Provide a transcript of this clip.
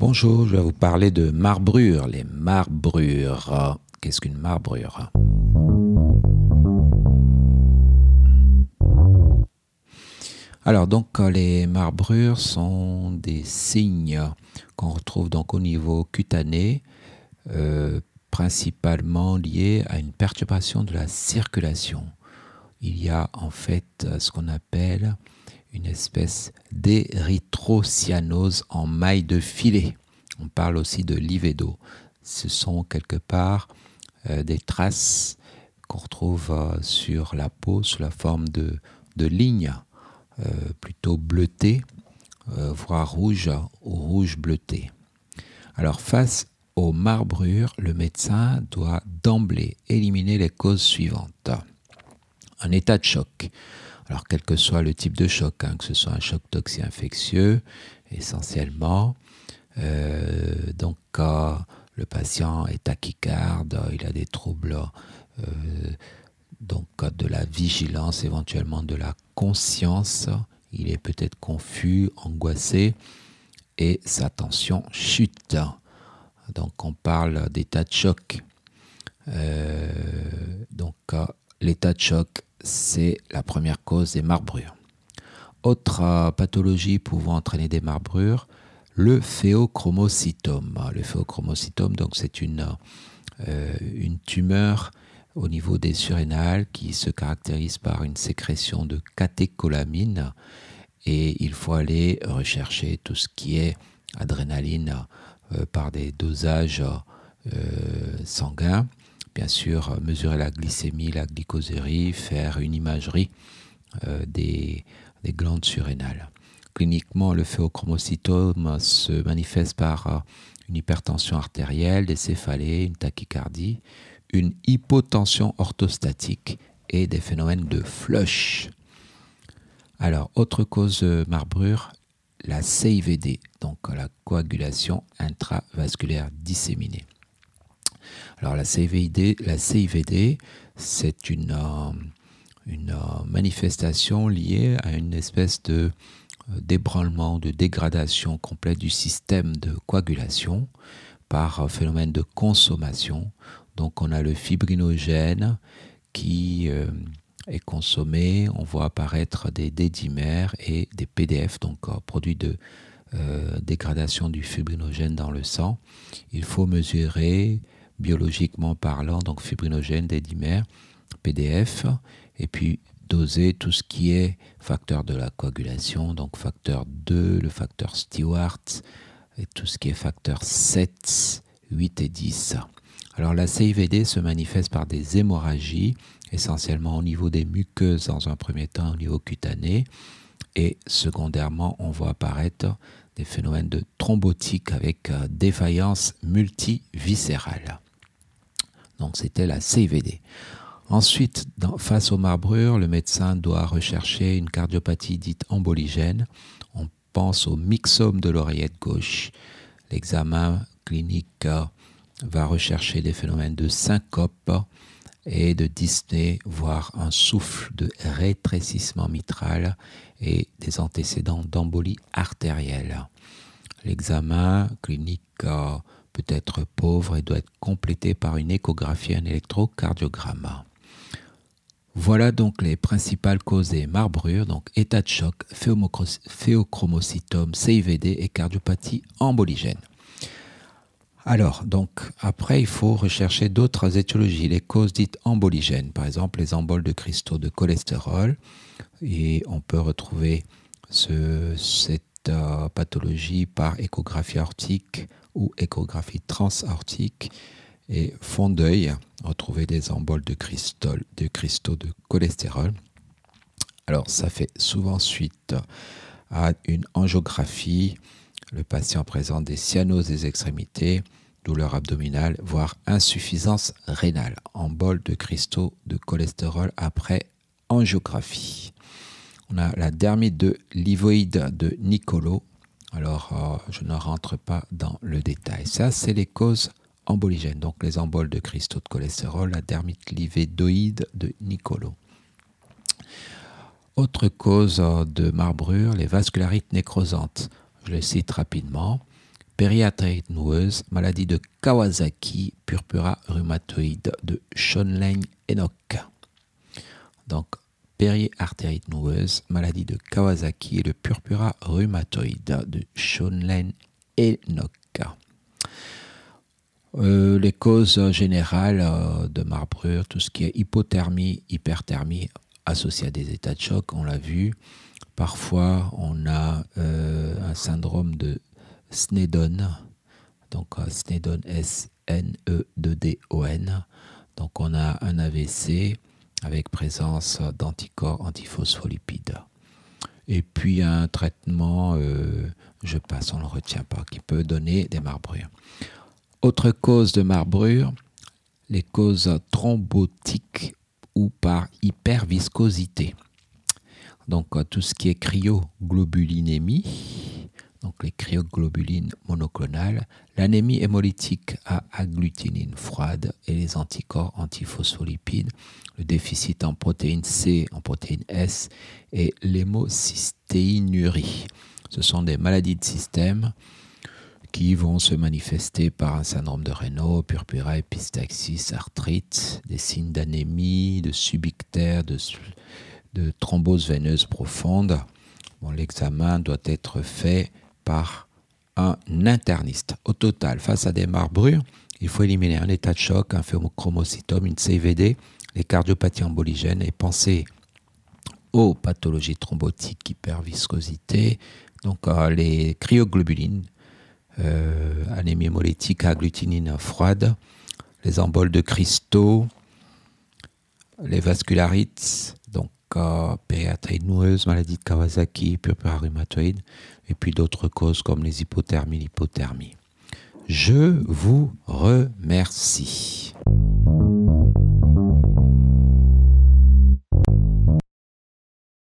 Bonjour, je vais vous parler de marbrures, les marbrures. Qu'est-ce qu'une marbrure? Alors donc les marbrures sont des signes qu'on retrouve donc au niveau cutané, euh, principalement liés à une perturbation de la circulation. Il y a en fait ce qu'on appelle une espèce d'érythrocyanose en maille de filet. On parle aussi de livédo. Ce sont quelque part euh, des traces qu'on retrouve euh, sur la peau sous la forme de, lignes euh, plutôt bleutées, voire rouges ou rouge bleuté. Alors face aux marbrures, le médecin doit d'emblée éliminer les causes suivantes. Un état de choc. Alors, quel que soit le type de choc, hein, que ce soit un choc toxi-infectieux, essentiellement, euh, donc le patient est tachycarde, il a des troubles euh, donc de la vigilance, éventuellement de la conscience, il est peut-être confus, angoissé, et sa tension chute. Donc on parle d'état de choc. Euh, donc l'état de choc c'est la première cause des marbrures. Autre euh, pathologie pouvant entraîner des marbrures, le phéochromocytome. Le phéochromocytome, donc c'est une, euh, une tumeur au niveau des surrénales qui se caractérise par une sécrétion de catécholamine et il faut aller rechercher tout ce qui est adrénaline euh, par des dosages sanguins bien sûr mesurer la glycémie, la glycosérie, faire une imagerie euh, des, glandes surrénales. Cliniquement, le phéochromocytome se manifeste par euh, une hypertension artérielle, des céphalées, une tachycardie, une hypotension orthostatique et des phénomènes de flush. Alors, autre cause marbrure, la CIVD, donc la coagulation intravasculaire disséminée. Alors la CIVD, la CIVD c'est une, euh, une euh, manifestation liée à une espèce de euh, débranlement, de dégradation complète du système de coagulation par phénomène de consommation. Donc on a le fibrinogène qui est consommé, on voit apparaître des dédimères et des PDF, donc produits de dégradation du fibrinogène dans le sang. Il faut mesurer biologiquement parlant, donc fibrinogène, dédimère, PDF, et puis doser tout ce qui est facteur de la coagulation, donc facteur 2, le facteur Stewart, et tout ce qui est facteur 7, 8 et 10. Alors la CIVD se manifeste par des hémorragies, essentiellement au niveau des muqueuses dans un premier temps, au niveau cutané, et secondairement, on voit apparaître des phénomènes de thrombotique avec euh, défaillance multiviscérale. Donc c'était la CVD. Ensuite, face aux marbrures, le médecin doit rechercher une cardiopathie dite emboligène. On pense au myxome de l'oreillette gauche. L'examen clinique euh, va rechercher des phénomènes de syncope et de dyspnée, voire un souffle de rétrécissement mitral et des antécédents d'embolie artérielle. L'examen clinique euh, peut être pauvre et doit être complété par une échographie et un électrocardiogramme. Voilà donc les principales causes des marbrures, donc état de choc, phéochromocytome, CIVD et cardiopathie emboligène. Alors, donc, après, il faut rechercher d'autres étiologies, les causes dites emboligènes, par exemple les emboles de cristaux de cholestérol, et on peut retrouver cette euh, pathologie par échographie aortique ou échographie transaortique et fond d'œil, retrouver des emboles de, de cristaux de cholestérol. Alors ça fait souvent suite à une angiographie. Le patient présente des cyanoses des extrémités, douleur abdominale, voire insuffisance rénale. Embole de cristaux de cholestérol après angiographie. On a la dermite de l'ivoïde de Nicolo alors, euh, je ne rentre pas dans le détail. Ça, c'est les causes emboligènes, donc les emboles de cristaux de cholestérol, la dermite livédoïde de Nicolo. Autre cause euh, de marbrure, les vascularites nécrosantes. Je les cite rapidement. périartérite noueuse, maladie de Kawasaki, purpura rhumatoïde de Schonlein Enoch. Donc, périartérite noueuse, maladie de Kawasaki et le purpura rhumatoïde de Schonlein Enoch. Euh, les causes générales euh, de marbrure, tout ce qui est hypothermie, hyperthermie associé à des états de choc, on l'a vu. Parfois, on a euh, un syndrome de Snedon, donc Snedon S-N-E-D-O-N. Donc on a un AVC avec présence d'anticorps antiphospholipides. Et puis un traitement, je passe, on ne le retient pas, qui peut donner des marbrures. Autre cause de marbrure, les causes thrombotiques ou par hyperviscosité. Donc euh, tout ce qui est cryoglobulinémie, donc les cryoglobulines monoclonales, l'anémie hémolytique à agglutinine froide et les anticorps antiphospholipides, le déficit en protéine C, en protéine S et l'hémocystéinurie. Ce sont des maladies de système qui vont se manifester par un syndrome de Raynaud, purpura, épistaxis, arthrite, des signes d'anémie, de subictère, de, thrombose veineuse profonde. L'examen doit être fait par un interniste. Au total, face à des marbrures, il faut éliminer un état de choc, un phéochromocytome, une CVD, les cardiopathies emboligènes et penser aux pathologies thrombotiques, hyperviscosité, donc les cryoglobulines, euh, anémie hémolytique agglutinine froide, les emboles de cristaux, les vascularites, donc euh, noueuse, maladie de Kawasaki, purpura rhumatoïde, et puis d'autres causes comme les hypothermies, l'hypothermie. Je vous remercie.